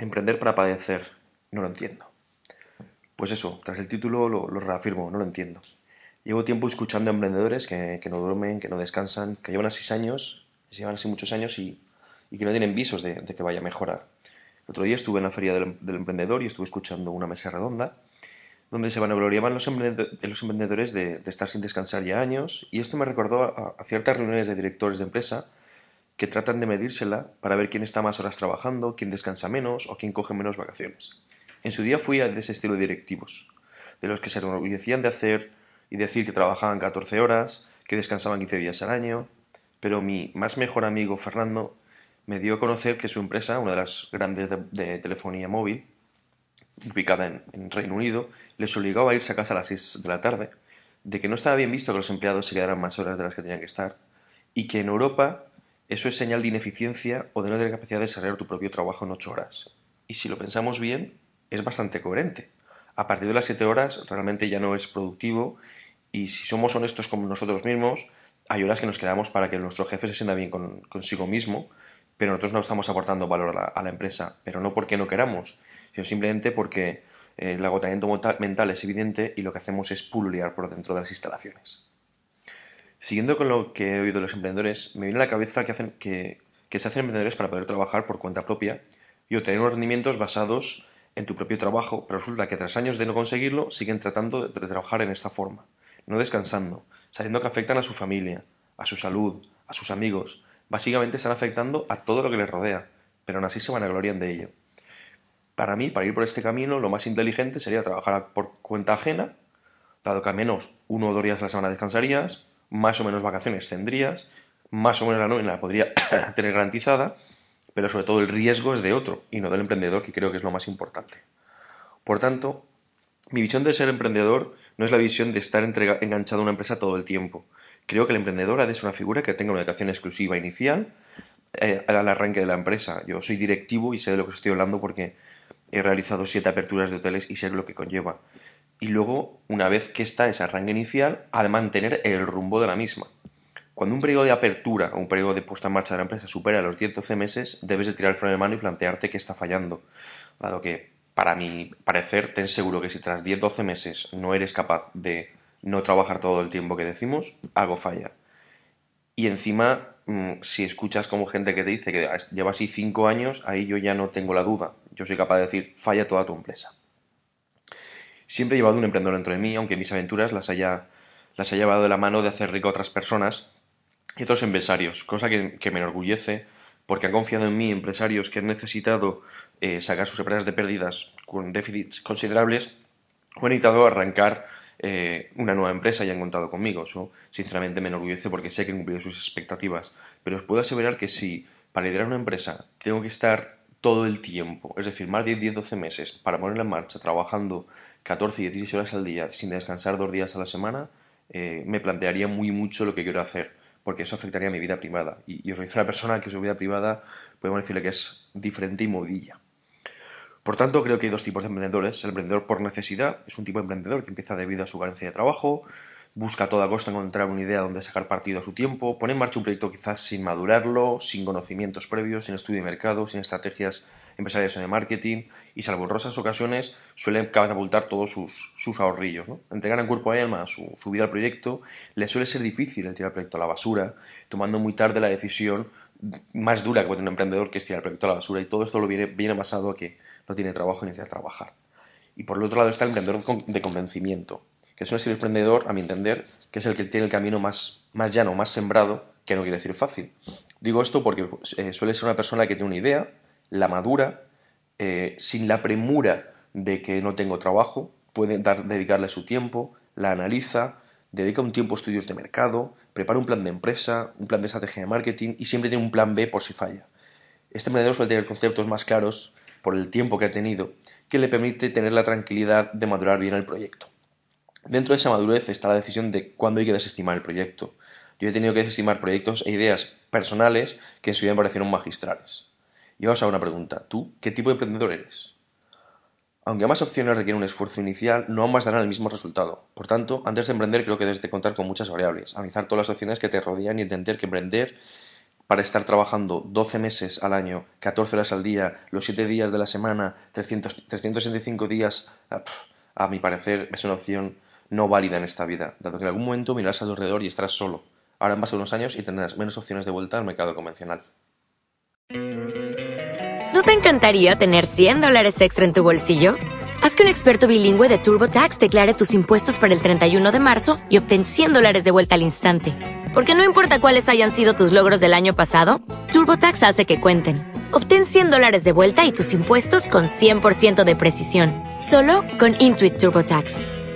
Emprender para padecer. No lo entiendo. Pues eso, tras el título lo, reafirmo, no lo entiendo. Llevo tiempo escuchando a emprendedores que, no duermen, que no descansan, que llevan así años, llevan así muchos años y, que no tienen visos de, que vaya a mejorar. El otro día estuve en la feria del, emprendedor y estuve escuchando una mesa redonda donde se vanagloriaban los emprendedores de, estar sin descansar ya años, y esto me recordó a, ciertas reuniones de directores de empresa que tratan de medírsela para ver quién está más horas trabajando, quién descansa menos o quién coge menos vacaciones. En su día fui de ese estilo de directivos, de los que se enorgullecían de hacer y decir que trabajaban 14 horas, que descansaban 15 días al año, pero mi más mejor amigo Fernando me dio a conocer que su empresa, una de las grandes de telefonía móvil, ubicada en, Reino Unido, les obligaba a irse a casa a las 6 de la tarde, de que no estaba bien visto que los empleados se quedaran más horas de las que tenían que estar, y que en Europa eso es señal de ineficiencia o de no tener capacidad de desarrollar tu propio trabajo en 8 horas. Y si lo pensamos bien, es bastante coherente. A partir de las 7 horas realmente ya no es productivo y si somos honestos con nosotros mismos, hay horas que nos quedamos para que nuestro jefe se sienta bien consigo mismo pero nosotros no estamos aportando valor a la, empresa, pero no porque no queramos, sino simplemente porque eh, el agotamiento mental es evidente y lo que hacemos es pululear por dentro de las instalaciones. Siguiendo con lo que he oído de los emprendedores, me viene a la cabeza que, se hacen emprendedores para poder trabajar por cuenta propia y obtener unos rendimientos basados en tu propio trabajo, pero resulta que tras años de no conseguirlo siguen tratando de trabajar en esta forma, no descansando, sabiendo que afectan a su familia, a su salud, a sus amigos, básicamente están afectando a todo lo que les rodea, pero aún así se van a gloriar de ello. Para mí, para ir por este camino, lo más inteligente sería trabajar por cuenta ajena, dado que al menos uno o dos días a la semana descansarías, más o menos vacaciones tendrías, más o menos la nómina podría tener garantizada, pero sobre todo el riesgo es de otro y no del emprendedor, que creo que es lo más importante. Por tanto, mi visión de ser emprendedor no es la visión de estar enganchado a una empresa todo el tiempo, Creo que el emprendedor ha de ser una figura que tenga una educación exclusiva inicial eh, al arranque de la empresa. Yo soy directivo y sé de lo que estoy hablando porque he realizado siete aperturas de hoteles y sé lo que conlleva. Y luego, una vez que está ese arranque inicial, ha de mantener el rumbo de la misma. Cuando un periodo de apertura o un periodo de puesta en marcha de la empresa supera los 10-12 meses, debes de tirar el freno de mano y plantearte qué está fallando. Dado que, para mi parecer, ten seguro que si tras 10-12 meses no eres capaz de no trabajar todo el tiempo que decimos, algo falla. Y encima, mm, si escuchas como gente que te dice que lleva así cinco años, ahí yo ya no tengo la duda. Yo soy capaz de decir, falla toda tu empresa. Siempre he llevado un emprendedor dentro de mí, aunque mis aventuras las haya, las haya llevado de la mano de hacer rico a otras personas y otros empresarios, cosa que, me enorgullece porque han confiado en mí empresarios que han necesitado eh, sacar sus empresas de pérdidas con déficits considerables o han necesitado arrancar eh, una nueva empresa y han contado conmigo. Eso, sinceramente, me enorgullece porque sé que he cumplido sus expectativas. Pero os puedo asegurar que si para liderar una empresa tengo que estar todo el tiempo, es decir, más de 10-12 meses para ponerla en marcha, trabajando 14 y 16 horas al día sin descansar dos días a la semana, eh, me plantearía muy mucho lo que quiero hacer, porque eso afectaría a mi vida privada. Y, y os dice una persona que su vida privada, podemos decirle que es diferente y modilla. Por tanto, creo que hay dos tipos de emprendedores. El emprendedor por necesidad es un tipo de emprendedor que empieza debido a su carencia de trabajo, busca a toda costa encontrar una idea donde sacar partido a su tiempo, pone en marcha un proyecto quizás sin madurarlo, sin conocimientos previos, sin estudio de mercado, sin estrategias empresariales o de marketing, y salvo en rosas ocasiones suele catapultar todos sus, ahorrillos. ¿no? Entregar en cuerpo y alma su, su vida al proyecto, le suele ser difícil el tirar el proyecto a la basura, tomando muy tarde la decisión más dura que puede un emprendedor que es tirar el proyecto a la basura, y todo esto lo viene, viene basado a que no tiene trabajo y necesita trabajar. Y por el otro lado está el emprendedor de convencimiento, que es un estilo emprendedor, a mi entender, que es el que tiene el camino más, más llano, más sembrado, que no quiere decir fácil. Digo esto porque eh, suele ser una persona que tiene una idea, la madura, eh, sin la premura de que no tengo trabajo, puede dar, dedicarle su tiempo, la analiza, dedica un tiempo a estudios de mercado, prepara un plan de empresa, un plan de estrategia de marketing y siempre tiene un plan B por si falla. Este emprendedor suele tener conceptos más claros por el tiempo que ha tenido, que le permite tener la tranquilidad de madurar bien el proyecto. Dentro de esa madurez está la decisión de cuándo hay que desestimar el proyecto. Yo he tenido que desestimar proyectos e ideas personales que en su vida me parecieron magistrales. Y vamos a una pregunta. ¿Tú qué tipo de emprendedor eres? Aunque ambas opciones requieren un esfuerzo inicial, no ambas darán el mismo resultado. Por tanto, antes de emprender creo que debes de contar con muchas variables, analizar todas las opciones que te rodean y entender que emprender para estar trabajando 12 meses al año, 14 horas al día, los 7 días de la semana, 300, 365 días, ah, a mi parecer es una opción no válida en esta vida, dado que en algún momento mirarás a tu alrededor y estarás solo. Ahora base a unos años y tendrás menos opciones de vuelta al mercado convencional. ¿No te encantaría tener 100 dólares extra en tu bolsillo? Haz que un experto bilingüe de TurboTax declare tus impuestos para el 31 de marzo y obtén 100 dólares de vuelta al instante. Porque no importa cuáles hayan sido tus logros del año pasado, TurboTax hace que cuenten. Obtén 100 dólares de vuelta y tus impuestos con 100% de precisión. Solo con Intuit TurboTax.